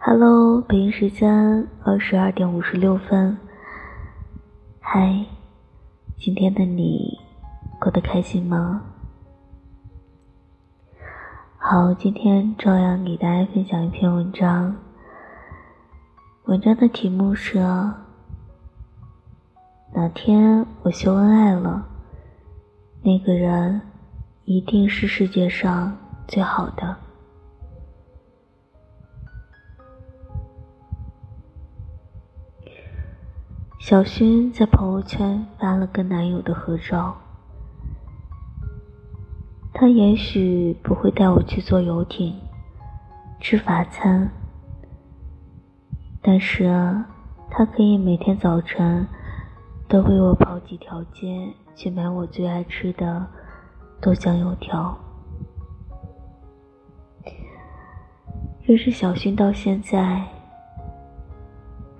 Hello，北京时间二十二点五十六分。嗨，今天的你过得开心吗？好，今天照样给大家分享一篇文章。文章的题目是：哪天我秀恩爱了，那个人一定是世界上最好的。小薰在朋友圈发了跟男友的合照。他也许不会带我去坐游艇、吃法餐，但是，他可以每天早晨都为我跑几条街去买我最爱吃的豆浆油条。认识小薰到现在，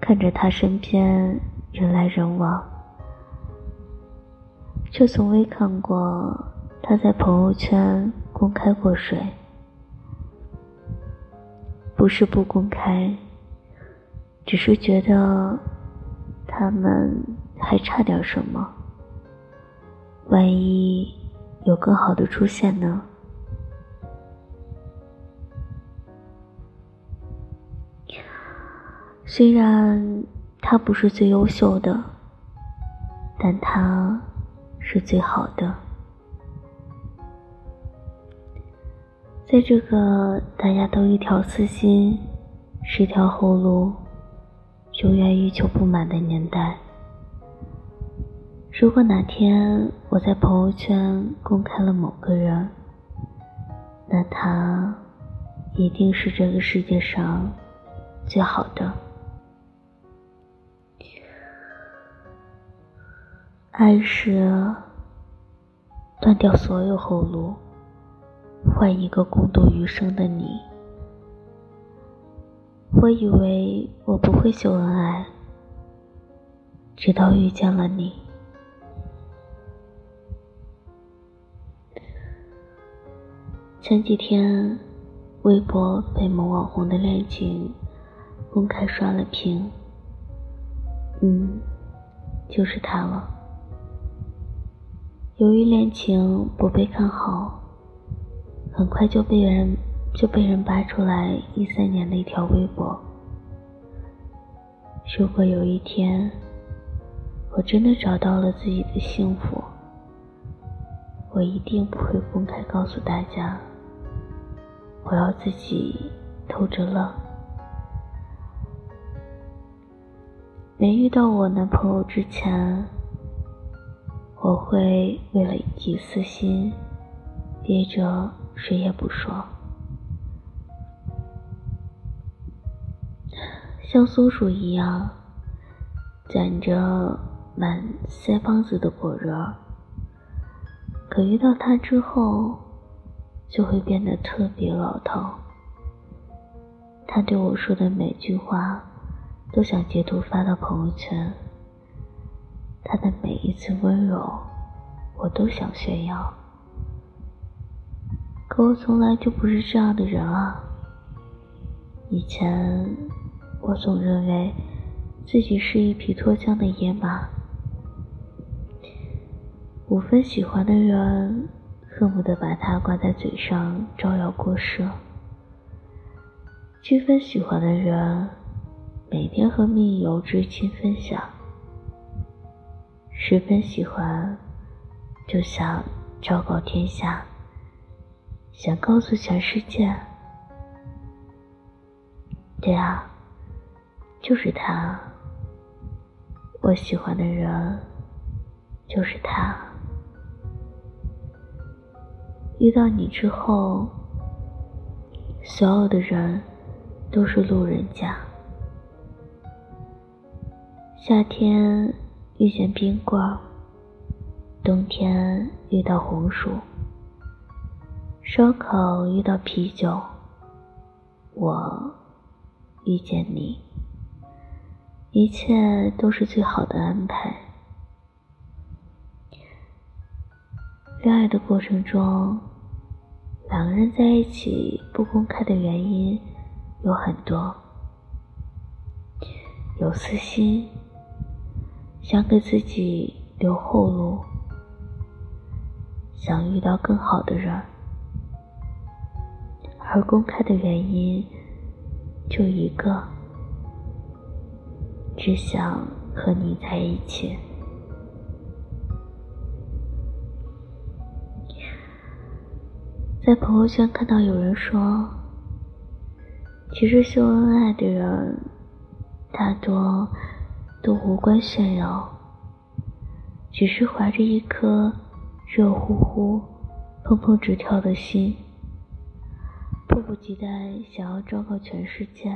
看着他身边。人来人往，却从未看过他在朋友圈公开过谁。不是不公开，只是觉得他们还差点什么。万一有更好的出现呢？虽然。他不是最优秀的，但他是最好的。在这个大家都一条私心、十条后路、永远欲求不满的年代，如果哪天我在朋友圈公开了某个人，那他一定是这个世界上最好的。爱是断掉所有后路，换一个共度余生的你。我以为我不会秀恩爱，直到遇见了你。前几天，微博被某网红的恋情公开刷了屏。嗯，就是他了。由于恋情不被看好，很快就被人就被人扒出来一三年的一条微博。如果有一天我真的找到了自己的幸福，我一定不会公开告诉大家，我要自己偷着乐。没遇到我男朋友之前。我会为了一己私心，憋着谁也不说。像松鼠一样攒着满腮帮子的果仁，可遇到他之后，就会变得特别老套。他对我说的每句话，都想截图发到朋友圈。他的每一次温柔，我都想炫耀。可我从来就不是这样的人啊！以前我总认为自己是一匹脱缰的野马，五分喜欢的人，恨不得把它挂在嘴上招摇过市；七分喜欢的人，每天和密友知青分享。十分喜欢，就想昭告天下，想告诉全世界。对啊，就是他，我喜欢的人，就是他。遇到你之后，所有的人都是路人甲。夏天。遇见冰棍，冬天遇到红薯，烧烤遇到啤酒，我遇见你。一切都是最好的安排。恋爱的过程中，两个人在一起不公开的原因有很多，有私心，想给自己留后路，想遇到更好的人，而公开的原因就一个，只想和你在一起。在朋友圈看到有人说，其实秀恩爱的人大多都无关炫耀，只是怀着一颗热乎乎、砰砰直跳的心，迫不及待想要昭告全世界：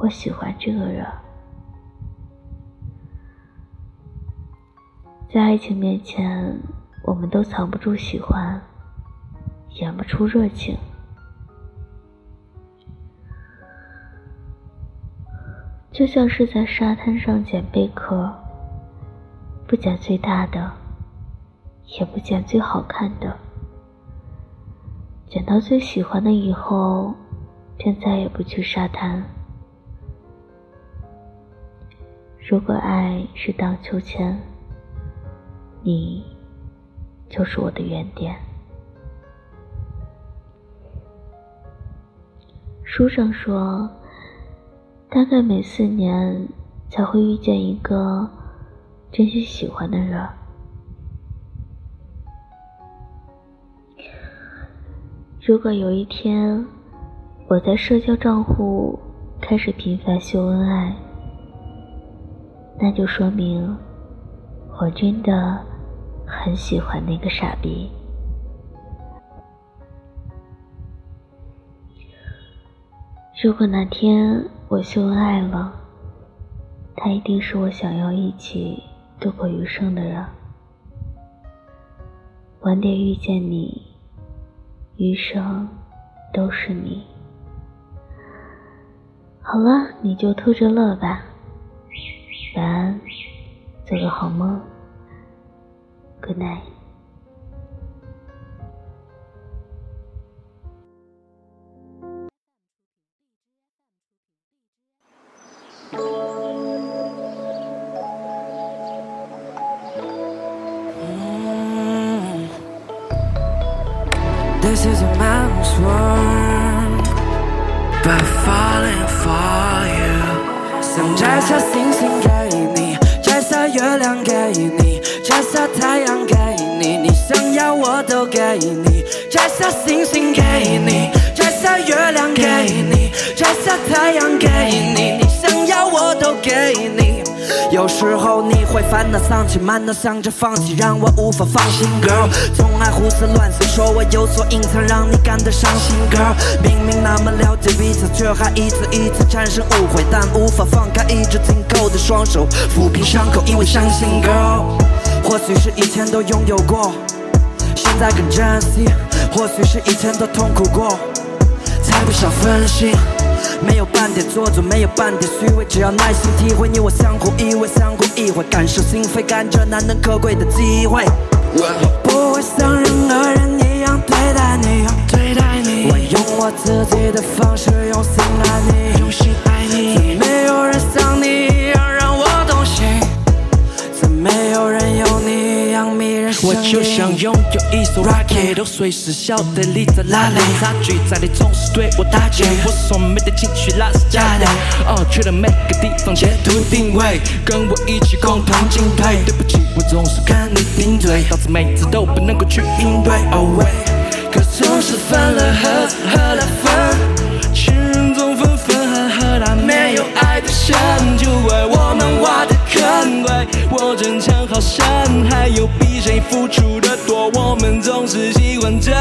我喜欢这个人。在爱情面前，我们都藏不住喜欢。演不出热情，就像是在沙滩上捡贝壳，不捡最大的，也不捡最好看的，捡到最喜欢的以后，便再也不去沙滩。如果爱是荡秋千，你就是我的原点。书上说，大概每四年才会遇见一个真心喜欢的人。如果有一天我在社交账户开始频繁秀恩爱，那就说明我真的很喜欢那个傻逼。如果哪天我秀恩爱了，他一定是我想要一起度过余生的人。晚点遇见你，余生都是你。好了，你就偷着乐吧。晚安，做个好梦。Good night。This is a man's world, but falling for you。想摘下星星给你，摘下月亮给你，摘下太阳给你，你想要我都给你。摘下星星给你，摘下月亮给你，有时候你会烦恼丧气，满脑想着放弃，让我无法放心，girl。总爱胡思乱想，说我有所隐藏，让你感到伤心，girl。明明那么了解彼此，却还一次一次产生误会，但无法放开一直紧扣的双手，抚平伤口，因为相信，girl。或许是以前都拥有过，现在更珍惜；或许是以前都痛苦过，才不想分心。没有半点做作，没有半点虚伪，只要耐心体会，你我相互依偎，相互依偎，感受心扉，感觉难能可贵的机会。我不会像任何人一样对待你，对待你。我用我自己的方式，随时晓得你在哪里。差距在你总是对我打击，我说没的情绪那是假的。哦，去了每个地方截图定位，跟我一起共同进退。对不起，我总是跟你顶嘴，导致每次都不能够去应对。Oh wait，可总是分了合，合了分，情人总分分合合，那没有爱的深，就为我们挖的坑。怪我争强好胜，还有比谁付出的多，我们总是喜欢争。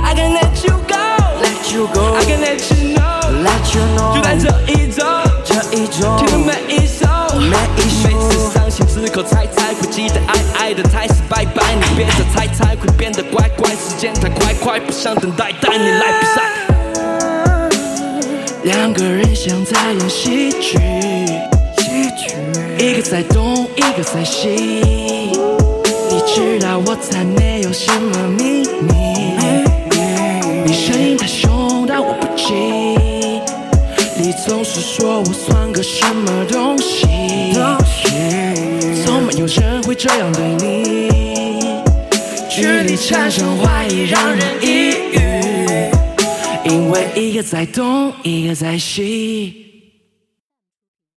I can let you go，let you go，I can let you know，let you know，就在这一周，这一周，听的每一首，每一首，每次伤心之后才才会记得爱爱的才是拜拜，你别再猜猜会变得乖乖，时间太快快，不想等待，带你来比赛。两个人像在演喜剧，一个在东，一个在西。你知道我才没有什么秘密。你声音太凶，但我不急。你总是说我算个什么东西？从没有人会这样对你。距离产生怀疑，让人抑郁。因为一个在东，一个在西。